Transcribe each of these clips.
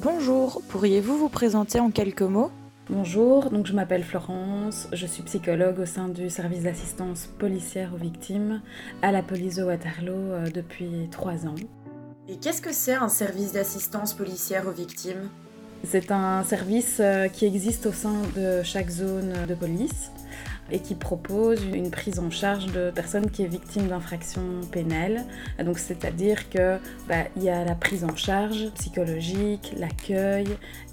Bonjour, pourriez-vous vous présenter en quelques mots? Bonjour, donc je m'appelle Florence, je suis psychologue au sein du service d'assistance policière aux victimes à la police de Waterloo euh, depuis trois ans. Et qu'est-ce que c'est un service d'assistance policière aux victimes? C'est un service euh, qui existe au sein de chaque zone de police et qui propose une prise en charge de personnes qui est victime d'infractions pénales. C'est-à-dire que bah, il y a la prise en charge psychologique, l'accueil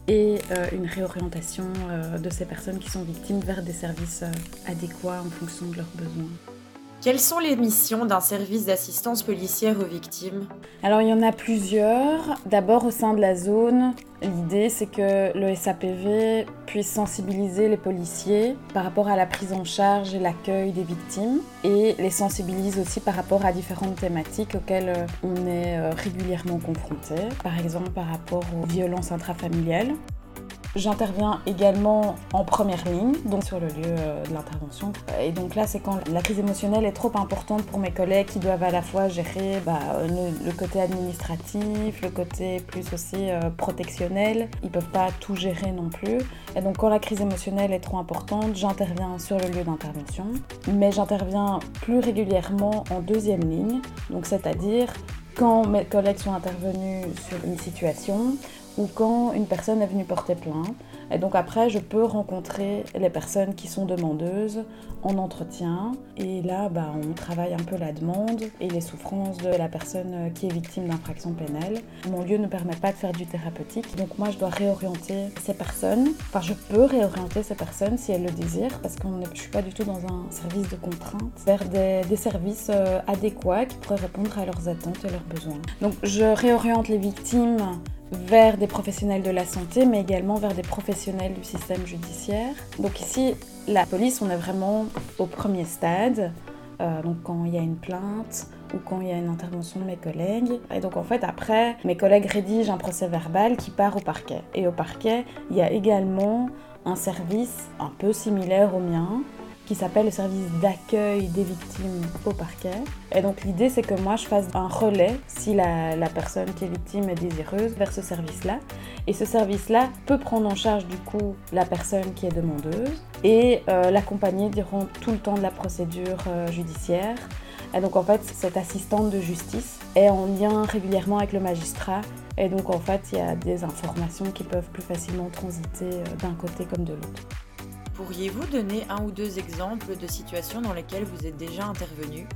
et euh, une réorientation euh, de ces personnes qui sont victimes vers des services euh, adéquats en fonction de leurs besoins. Quelles sont les missions d'un service d'assistance policière aux victimes? Alors il y en a plusieurs. D'abord au sein de la zone, l'idée c'est que le SAPV puisse sensibiliser les policiers par rapport à la prise en charge et l'accueil des victimes et les sensibilise aussi par rapport à différentes thématiques auxquelles euh, on est euh, régulièrement confronté. Par exemple par rapport aux violences intrafamiliales J'interviens également en première ligne, donc sur le lieu euh, de l'intervention. Et donc là, c'est quand la crise émotionnelle est trop importante pour mes collègues qui doivent à la fois gérer bah, le, côté administratif, le côté plus aussi euh, protectionnel. Ils peuvent pas tout gérer non plus. Et donc quand la crise émotionnelle est trop importante, j'interviens sur le lieu d'intervention. Mais j'interviens plus régulièrement en deuxième ligne, donc c'est-à-dire quand mes collègues sont intervenus sur une situation ou quand une personne est venue porter plainte. Et donc après, je peux rencontrer les personnes qui sont demandeuses en entretien. Et là, bah, on travaille un peu la demande et les souffrances de la personne qui est victime d'infraction pénale. Mon lieu ne permet pas de faire du thérapeutique. Donc moi, je dois réorienter ces personnes. Enfin, je peux réorienter ces personnes si elles le désirent parce que je ne suis pas du tout dans un service de contrainte vers des, services euh, adéquats qui pourraient répondre à leurs attentes et leurs besoins. Donc je réoriente les victimes vers des professionnels de la santé, mais également vers des professionnels du système judiciaire. Donc ici, la police, on est vraiment au premier stade, euh, donc quand il y a une plainte ou quand il y a une intervention de mes collègues. Et donc en fait, après, mes collègues rédigent un procès verbal qui part au parquet. Et au parquet, il y a également un service un peu similaire au mien, qui s'appelle le service d'accueil des victimes au parquet. Et donc l'idée c'est que moi je fasse un relais si la, personne qui est victime est désireuse vers ce service-là. Et ce service-là peut prendre en charge du coup la personne qui est demandeuse et euh, l'accompagner durant tout le temps de la procédure euh, judiciaire. Et donc en fait cette assistante de justice est en lien régulièrement avec le magistrat et donc en fait il y a des informations qui peuvent plus facilement transiter euh, d'un côté comme de l'autre. Pourriez-vous donner un ou deux exemples de situations dans lesquelles vous êtes déjà intervenu?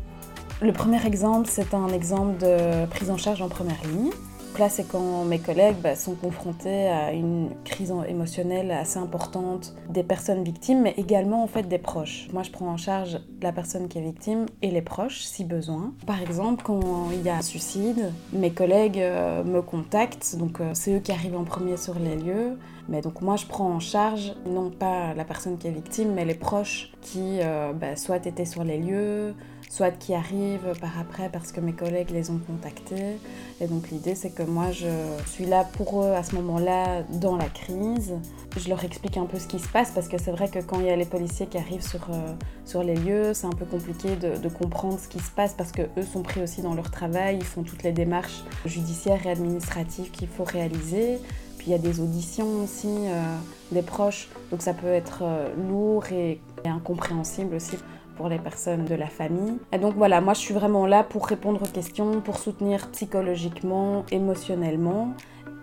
Le premier exemple, c'est un exemple de prise en charge en première ligne. Là, c'est quand mes collègues bah, sont confrontés à une crise émotionnelle assez importante des personnes victimes, mais également en fait des proches. Moi, je prends en charge la personne qui est victime et les proches, si besoin. Par exemple, quand il y a un suicide, mes collègues euh, me contactent, donc euh, c'est eux qui arrivent en premier sur les lieux. Mais donc moi, je prends en charge non pas la personne qui est victime, mais les proches qui euh, bah, soit étaient sur les lieux, soit qui arrivent par après parce que mes collègues les ont contactés. Et donc l'idée, c'est que moi, je suis là pour eux à ce moment-là dans la crise. Je leur explique un peu ce qui se passe parce que c'est vrai que quand il y a les policiers qui arrivent sur, euh, sur les lieux, c'est un peu compliqué de, comprendre ce qui se passe parce que eux sont pris aussi dans leur travail, ils font toutes les démarches judiciaires et administratives qu'il faut réaliser. Puis il y a des auditions aussi euh, des proches, donc ça peut être euh, lourd et, incompréhensible aussi pour les personnes de la famille. Et donc voilà, moi je suis vraiment là pour répondre aux questions, pour soutenir psychologiquement, émotionnellement,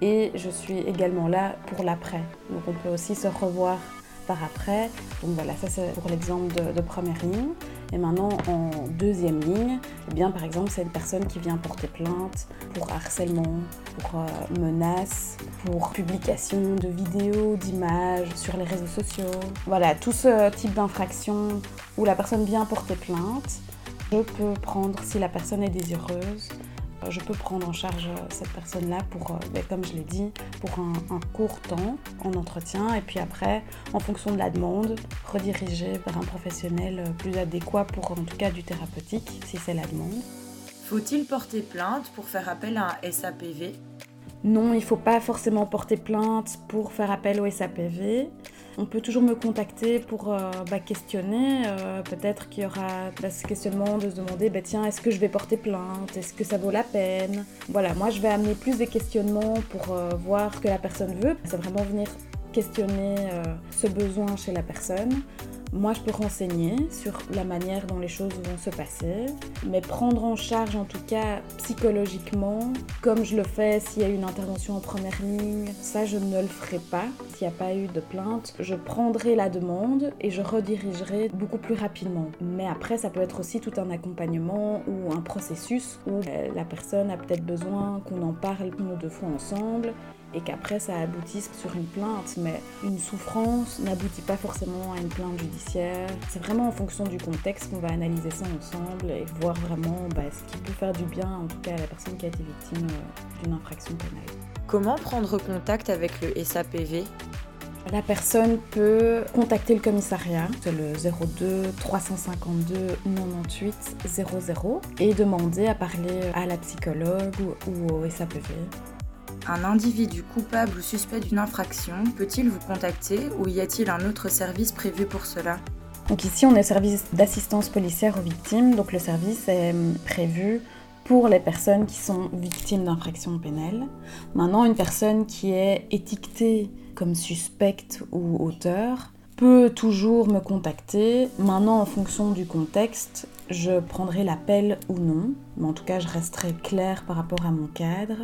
et je suis également là pour l'après. Donc on peut aussi se revoir par après. Donc voilà, ça c'est pour l'exemple de, première ligne. Et maintenant, en deuxième ligne, eh bien, par exemple, c'est une personne qui vient porter plainte pour harcèlement, pour euh, menaces, pour publication de vidéos, d'images sur les réseaux sociaux. Voilà, tout ce type d'infraction où la personne vient porter plainte, je peux prendre, si la personne est désireuse, je peux prendre en charge euh, cette personne-là pour, euh, ben, comme je l'ai dit, pour un, court temps en entretien et puis après, en fonction de la demande, rediriger vers un professionnel plus adéquat pour en tout cas du thérapeutique si c'est la demande. Faut-il porter plainte pour faire appel à un SAPV Non, il ne faut pas forcément porter plainte pour faire appel au SAPV. On peut toujours me contacter pour euh, bah, questionner. Euh, peut-être qu'il y aura ce questionnement de se demander bah, tiens, est-ce que je vais porter plainte? Est-ce que ça vaut la peine? Voilà, moi je vais amener plus des questionnements pour euh, voir ce que la personne veut. C'est vraiment venir questionner ce besoin chez la personne. Moi, je peux renseigner sur la manière dont les choses vont se passer, mais prendre en charge en tout cas psychologiquement, comme je le fais s'il y a une intervention en première ligne, ça je ne le ferai pas. S'il n'y a pas eu de plainte, je prendrai la demande et je redirigerai beaucoup plus rapidement. Mais après, ça peut être aussi tout un accompagnement ou un processus où euh, la personne a peut-être besoin qu'on en parle une ou deux fois ensemble et qu'après ça aboutisse sur une plainte. Mais une souffrance n'aboutit pas forcément à une plainte judiciaire. C'est vraiment en fonction du contexte qu'on va analyser ça ensemble et voir vraiment bah, ce qui peut faire du bien, en tout cas à la personne qui a été victime euh, d'une infraction pénale. Comment prendre contact avec le SAPV la personne peut contacter le commissariat, c'est le 02 352 98 00, et demander à parler à la psychologue ou au SAPV. Un individu coupable ou suspect d'une infraction peut-il vous contacter ou y a-t-il un autre service prévu pour cela? Donc ici, on est service d'assistance policière aux victimes. Donc le service est hum, prévu pour les personnes qui sont victimes d'infractions pénales. Maintenant, une personne qui est étiquetée comme suspecte ou auteur peut toujours me contacter. Maintenant, en fonction du contexte, je prendrai l'appel ou non. Mais en tout cas, je resterai claire par rapport à mon cadre.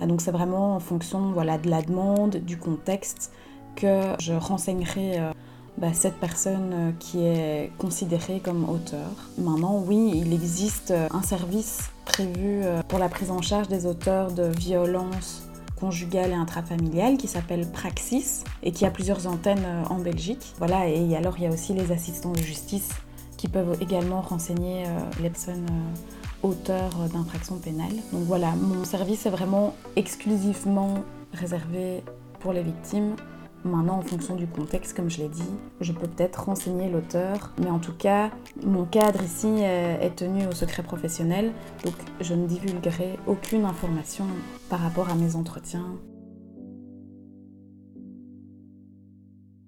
Ah, donc c'est vraiment en fonction voilà, de la demande, du contexte, que je renseignerai euh, bah, cette personne euh, qui est considérée comme auteur. Maintenant, oui, il existe euh, un service prévu pour la prise en charge des auteurs de violences conjugales et intrafamiliales qui s'appelle Praxis et qui a plusieurs antennes en Belgique. Voilà, et alors il y a aussi les assistants de justice qui peuvent également renseigner les personnes auteur d'infractions pénales. Donc voilà, mon service est vraiment exclusivement réservé pour les victimes. Maintenant, en fonction du contexte, comme je l'ai dit, je peux peut-être renseigner l'auteur, mais en tout cas, mon cadre ici est tenu au secret professionnel, donc je ne divulguerai aucune information par rapport à mes entretiens